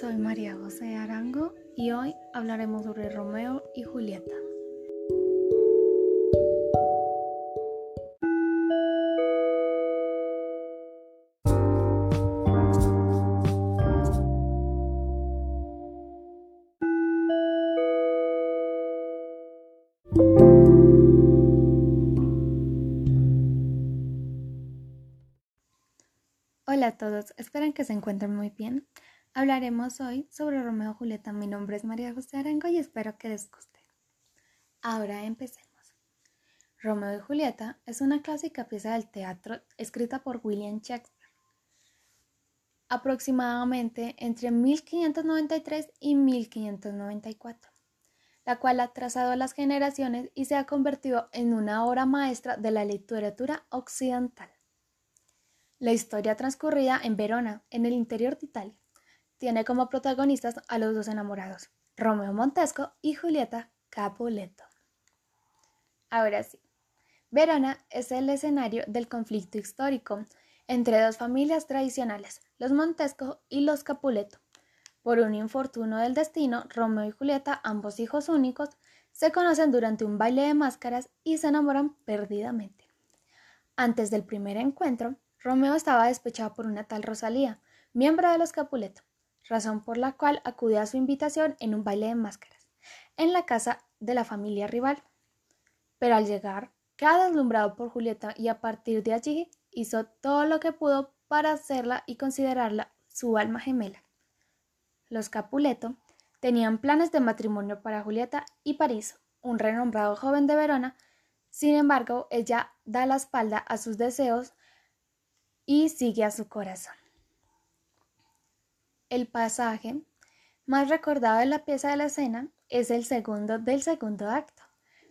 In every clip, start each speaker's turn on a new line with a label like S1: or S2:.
S1: soy María José Arango y hoy hablaremos sobre Romeo y Julieta. Hola a todos, espero que se encuentren muy bien. Hablaremos hoy sobre Romeo y Julieta. Mi nombre es María José Arango y espero que les guste. Ahora empecemos. Romeo y Julieta es una clásica pieza del teatro escrita por William Shakespeare aproximadamente entre 1593 y 1594, la cual ha trazado las generaciones y se ha convertido en una obra maestra de la literatura occidental. La historia transcurrida en Verona, en el interior de Italia, tiene como protagonistas a los dos enamorados, Romeo Montesco y Julieta Capuleto. Ahora sí, Verona es el escenario del conflicto histórico entre dos familias tradicionales, los Montesco y los Capuleto. Por un infortunio del destino, Romeo y Julieta, ambos hijos únicos, se conocen durante un baile de máscaras y se enamoran perdidamente. Antes del primer encuentro, Romeo estaba despechado por una tal Rosalía, miembro de los Capuleto, razón por la cual acudió a su invitación en un baile de máscaras, en la casa de la familia rival. Pero al llegar, queda deslumbrado por Julieta y a partir de allí hizo todo lo que pudo para hacerla y considerarla su alma gemela. Los Capuleto tenían planes de matrimonio para Julieta y París, un renombrado joven de Verona. Sin embargo, ella da la espalda a sus deseos y sigue a su corazón. El pasaje más recordado de la pieza de la escena es el segundo del segundo acto.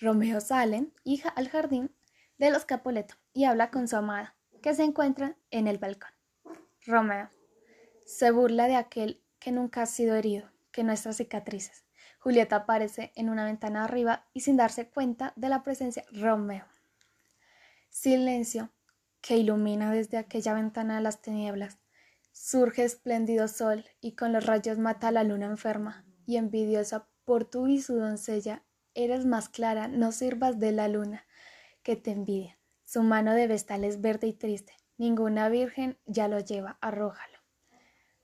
S1: Romeo sale, hija al jardín de los Capuleto y habla con su amada, que se encuentra en el balcón. Romeo se burla de aquel que nunca ha sido herido, que nuestras cicatrices. Julieta aparece en una ventana arriba y sin darse cuenta de la presencia Romeo. Silencio que ilumina desde aquella ventana de las tinieblas. Surge espléndido sol y con los rayos mata a la luna enferma, y envidiosa por tú y su doncella, eres más clara, no sirvas de la luna, que te envidia. Su mano de vestal es verde y triste, ninguna virgen ya lo lleva, arrójalo.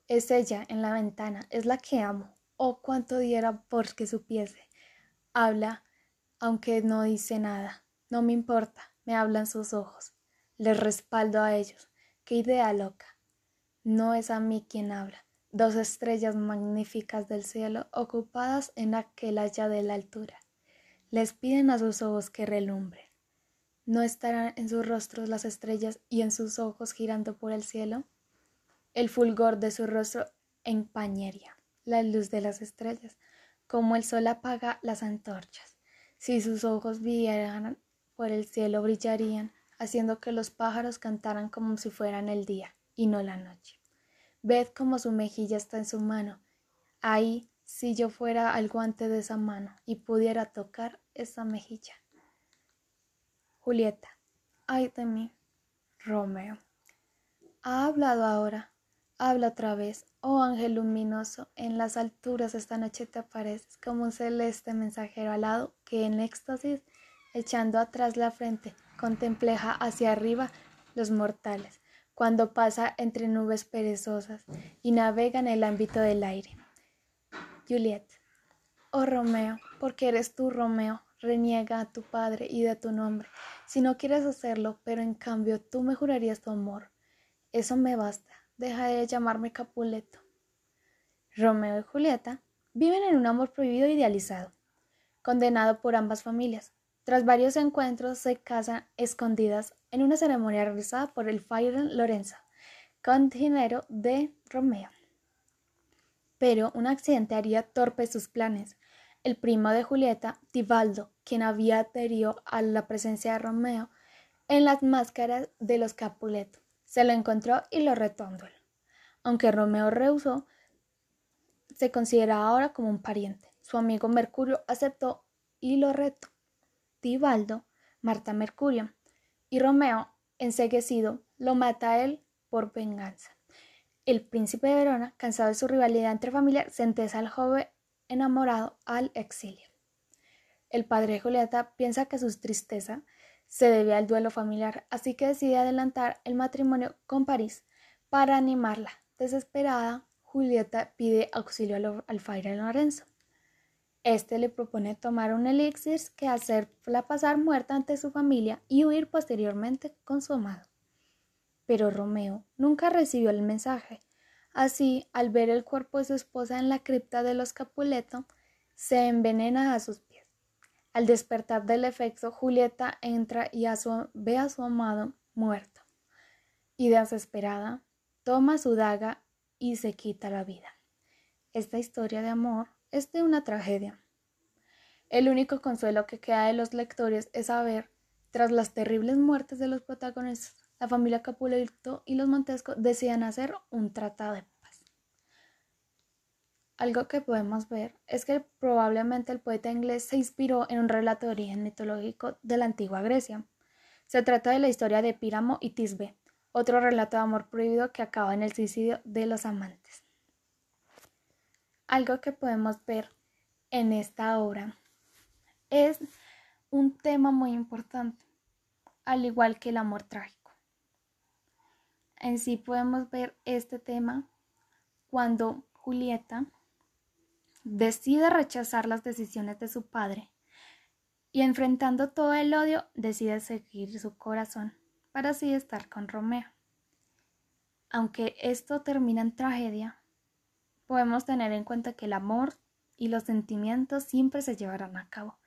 S1: Es ella en la ventana, es la que amo, oh cuánto diera por que supiese. Habla, aunque no dice nada, no me importa, me hablan sus ojos, les respaldo a ellos, qué idea loca. No es a mí quien habla. Dos estrellas magníficas del cielo ocupadas en aquel allá de la altura. Les piden a sus ojos que relumbren. ¿No estarán en sus rostros las estrellas y en sus ojos girando por el cielo? El fulgor de su rostro empañería la luz de las estrellas, como el sol apaga las antorchas. Si sus ojos vieran por el cielo brillarían, haciendo que los pájaros cantaran como si fueran el día y no la noche. Ved cómo su mejilla está en su mano. Ahí, si yo fuera al guante de esa mano y pudiera tocar esa mejilla. Julieta, ay de mí. Romeo. Ha hablado ahora. Habla otra vez. Oh ángel luminoso, en las alturas esta noche te apareces como un celeste mensajero alado que en éxtasis, echando atrás la frente, contempleja hacia arriba los mortales cuando pasa entre nubes perezosas y navega en el ámbito del aire. Juliet. Oh Romeo, porque eres tú, Romeo, reniega a tu padre y de tu nombre, si no quieres hacerlo, pero en cambio tú me jurarías tu amor. Eso me basta, deja de llamarme Capuleto. Romeo y Julieta viven en un amor prohibido e idealizado, condenado por ambas familias. Tras varios encuentros se casan escondidas en una ceremonia realizada por el Fire Lorenzo, dinero de Romeo. Pero un accidente haría torpe sus planes. El primo de Julieta, Tibaldo, quien había adherido a la presencia de Romeo en las máscaras de los Capuleto, se lo encontró y lo retó Aunque Romeo rehusó, se consideraba ahora como un pariente. Su amigo Mercurio aceptó y lo retó. Tibaldo, Marta Mercurio, y Romeo, enseguecido, lo mata a él por venganza. El príncipe de Verona, cansado de su rivalidad entre familias, sentencia al joven enamorado al exilio. El padre Julieta piensa que su tristeza se debe al duelo familiar, así que decide adelantar el matrimonio con París para animarla. Desesperada, Julieta pide auxilio al alfaire Lorenzo. Este le propone tomar un elixir que hacerla pasar muerta ante su familia y huir posteriormente con su amado. Pero Romeo nunca recibió el mensaje. Así, al ver el cuerpo de su esposa en la cripta de los Capuleto, se envenena a sus pies. Al despertar del efecto, Julieta entra y ve a su amado muerto. Y desesperada, toma su daga y se quita la vida. Esta historia de amor es de una tragedia. El único consuelo que queda de los lectores es saber, tras las terribles muertes de los protagonistas, la familia Capuleto y los Montesco decían hacer un tratado de paz. Algo que podemos ver es que probablemente el poeta inglés se inspiró en un relato de origen mitológico de la antigua Grecia. Se trata de la historia de Píramo y Tisbe, otro relato de amor prohibido que acaba en el suicidio de los amantes. Algo que podemos ver en esta obra es un tema muy importante, al igual que el amor trágico. En sí podemos ver este tema cuando Julieta decide rechazar las decisiones de su padre y enfrentando todo el odio decide seguir su corazón para así estar con Romeo. Aunque esto termina en tragedia, podemos tener en cuenta que el amor y los sentimientos siempre se llevarán a cabo.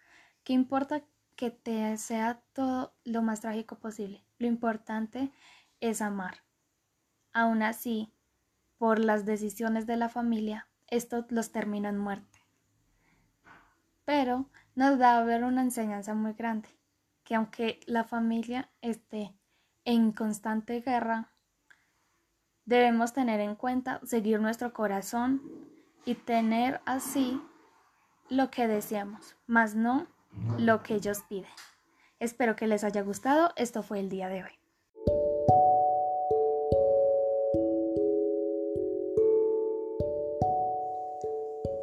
S1: ¿Qué importa que te sea todo lo más trágico posible? Lo importante es amar. Aún así, por las decisiones de la familia, esto los termina en muerte. Pero nos da a ver una enseñanza muy grande, que aunque la familia esté en constante guerra, debemos tener en cuenta seguir nuestro corazón y tener así lo que deseamos, más no lo que ellos piden. Espero que les haya gustado. Esto fue el día de hoy.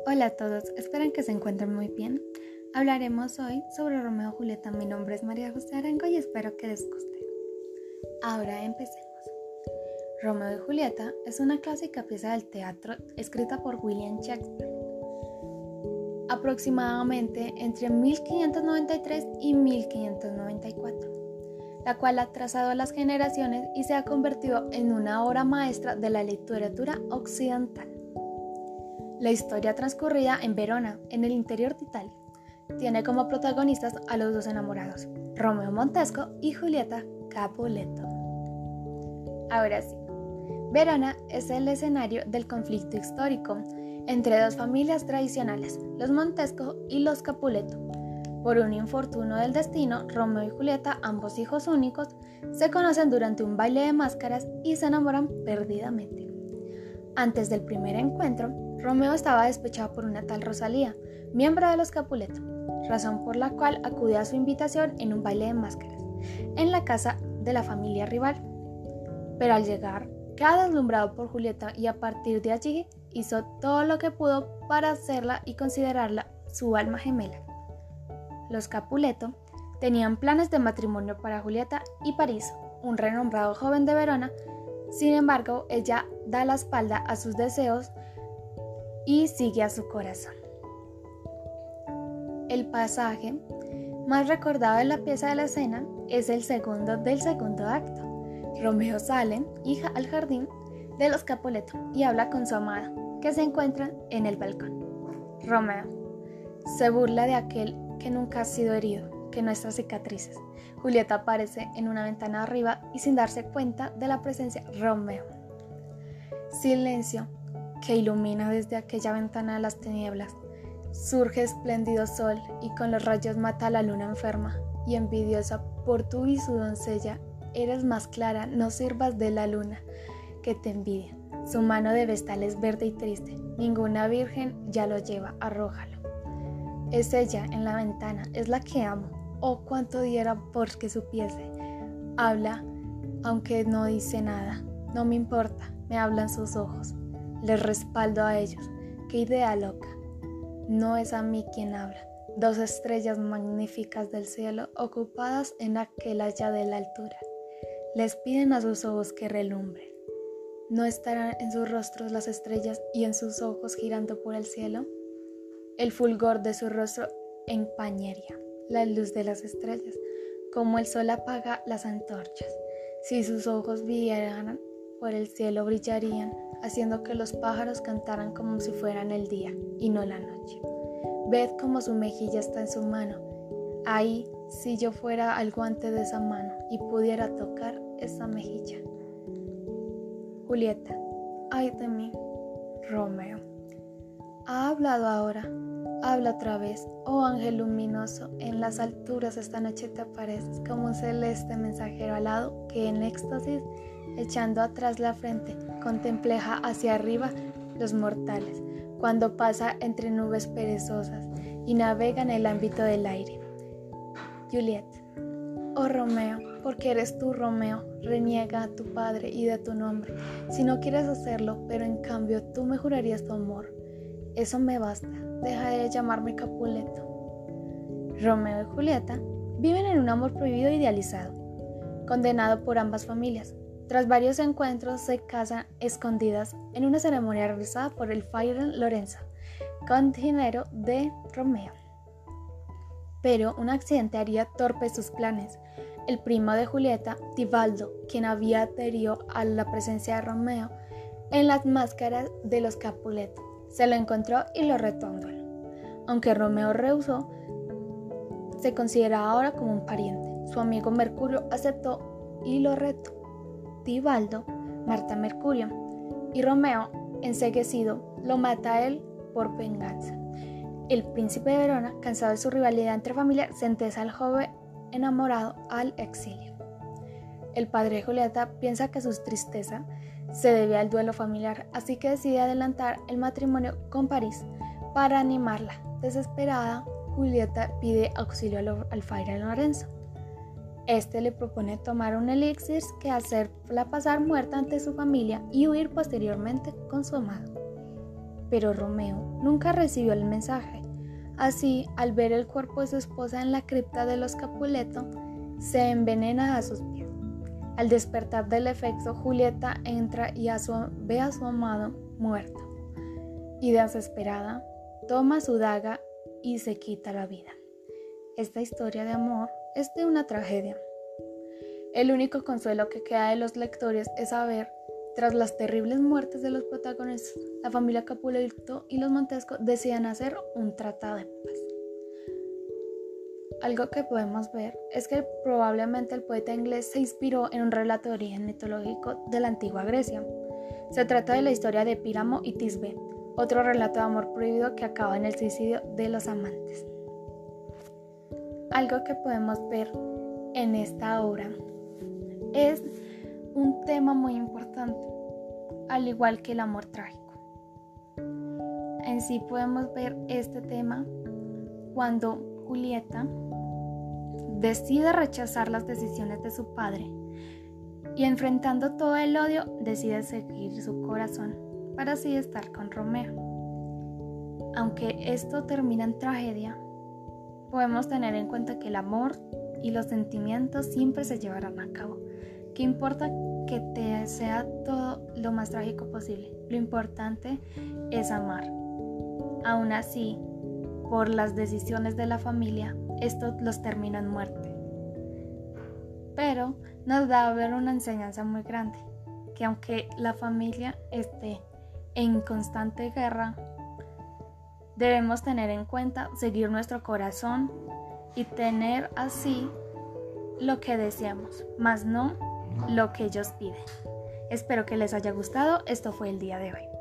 S1: Hola a todos, espero que se encuentren muy bien. Hablaremos hoy sobre Romeo y Julieta. Mi nombre es María José Arango y espero que les guste. Ahora empecemos. Romeo y Julieta es una clásica pieza del teatro escrita por William Shakespeare aproximadamente entre 1593 y 1594, la cual ha trazado las generaciones y se ha convertido en una obra maestra de la literatura occidental. La historia transcurrida en Verona, en el interior de Italia, tiene como protagonistas a los dos enamorados, Romeo Montesco y Julieta Capuleto. Ahora sí, Verona es el escenario del conflicto histórico entre dos familias tradicionales, los Montesco y los Capuleto. Por un infortunio del destino, Romeo y Julieta, ambos hijos únicos, se conocen durante un baile de máscaras y se enamoran perdidamente. Antes del primer encuentro, Romeo estaba despechado por una tal Rosalía, miembro de los Capuleto, razón por la cual acude a su invitación en un baile de máscaras, en la casa de la familia rival. Pero al llegar, queda deslumbrado por Julieta y a partir de allí hizo todo lo que pudo para hacerla y considerarla su alma gemela. Los Capuleto tenían planes de matrimonio para Julieta y París, un renombrado joven de Verona. Sin embargo, ella da la espalda a sus deseos y sigue a su corazón. El pasaje más recordado de la pieza de la escena es el segundo del segundo acto. Romeo sale, hija al jardín de los Capuleto y habla con su amada, que se encuentra en el balcón. Romeo se burla de aquel que nunca ha sido herido, que nuestras cicatrices. Julieta aparece en una ventana arriba y sin darse cuenta de la presencia Romeo. Silencio que ilumina desde aquella ventana las tinieblas. Surge espléndido sol y con los rayos mata a la luna enferma y envidiosa por tú y su doncella eres más clara, no sirvas de la luna que te envidia. Su mano de vestal es verde y triste, ninguna virgen ya lo lleva, arrójalo. Es ella en la ventana, es la que amo, oh cuánto diera por que supiese. Habla, aunque no dice nada, no me importa, me hablan sus ojos. Les respaldo a ellos. Qué idea loca. No es a mí quien habla. Dos estrellas magníficas del cielo ocupadas en aquel allá de la altura. Les piden a sus ojos que relumbren. ¿No estarán en sus rostros las estrellas y en sus ojos girando por el cielo? El fulgor de su rostro empañaría la luz de las estrellas, como el sol apaga las antorchas. Si sus ojos vieran por el cielo brillarían, haciendo que los pájaros cantaran como si fueran el día y no la noche. Ved cómo su mejilla está en su mano. Ahí, si yo fuera al guante de esa mano y pudiera tocar esa mejilla. Julieta, ay de mí. Romeo. Ha hablado ahora. Habla otra vez, oh ángel luminoso, en las alturas esta noche te apareces como un celeste mensajero alado que en éxtasis, echando atrás la frente, contempleja hacia arriba los mortales, cuando pasa entre nubes perezosas y navega en el ámbito del aire. Juliet, oh Romeo, porque eres tú, Romeo, reniega a tu padre y de tu nombre, si no quieres hacerlo, pero en cambio tú me jurarías tu amor. Eso me basta, deja de llamarme Capuleto. Romeo y Julieta viven en un amor prohibido e idealizado, condenado por ambas familias. Tras varios encuentros se casan escondidas en una ceremonia realizada por el Fire Lorenzo, dinero de Romeo. Pero un accidente haría torpe sus planes el primo de Julieta, Tibaldo, quien había adherido a la presencia de Romeo en las máscaras de los Capuleto. Se lo encontró y lo retó Aunque Romeo rehusó, se considera ahora como un pariente. Su amigo Mercurio aceptó y lo retó. Tibaldo, Marta Mercurio, y Romeo, enseguecido, lo mata a él por venganza. El príncipe de Verona, cansado de su rivalidad entre familias, sentencia al joven enamorado al exilio. El padre Julieta piensa que su tristeza se debe al duelo familiar, así que decide adelantar el matrimonio con París para animarla. Desesperada, Julieta pide auxilio al alfaire Lorenzo. Este le propone tomar un elixir que hacerla pasar muerta ante su familia y huir posteriormente con su amado. Pero Romeo nunca recibió el mensaje Así, al ver el cuerpo de su esposa en la cripta de los Capuleto, se envenena a sus pies. Al despertar del efecto, Julieta entra y ve a su amado muerto. Y desesperada, toma su daga y se quita la vida. Esta historia de amor es de una tragedia. El único consuelo que queda de los lectores es saber tras las terribles muertes de los protagonistas, la familia Capuleto y los Montesco decían hacer un tratado de paz. Algo que podemos ver es que probablemente el poeta inglés se inspiró en un relato de origen mitológico de la antigua Grecia. Se trata de la historia de Píramo y Tisbe, otro relato de amor prohibido que acaba en el suicidio de los amantes. Algo que podemos ver en esta obra es un tema muy importante, al igual que el amor trágico. En sí podemos ver este tema cuando Julieta decide rechazar las decisiones de su padre y enfrentando todo el odio decide seguir su corazón para así estar con Romeo. Aunque esto termina en tragedia, podemos tener en cuenta que el amor y los sentimientos siempre se llevarán a cabo. ¿Qué importa que te sea todo lo más trágico posible. Lo importante es amar. Aún así, por las decisiones de la familia, esto los termina en muerte. Pero nos da a ver una enseñanza muy grande, que aunque la familia esté en constante guerra, debemos tener en cuenta seguir nuestro corazón y tener así lo que deseamos, más no lo que ellos piden. Espero que les haya gustado. Esto fue el día de hoy.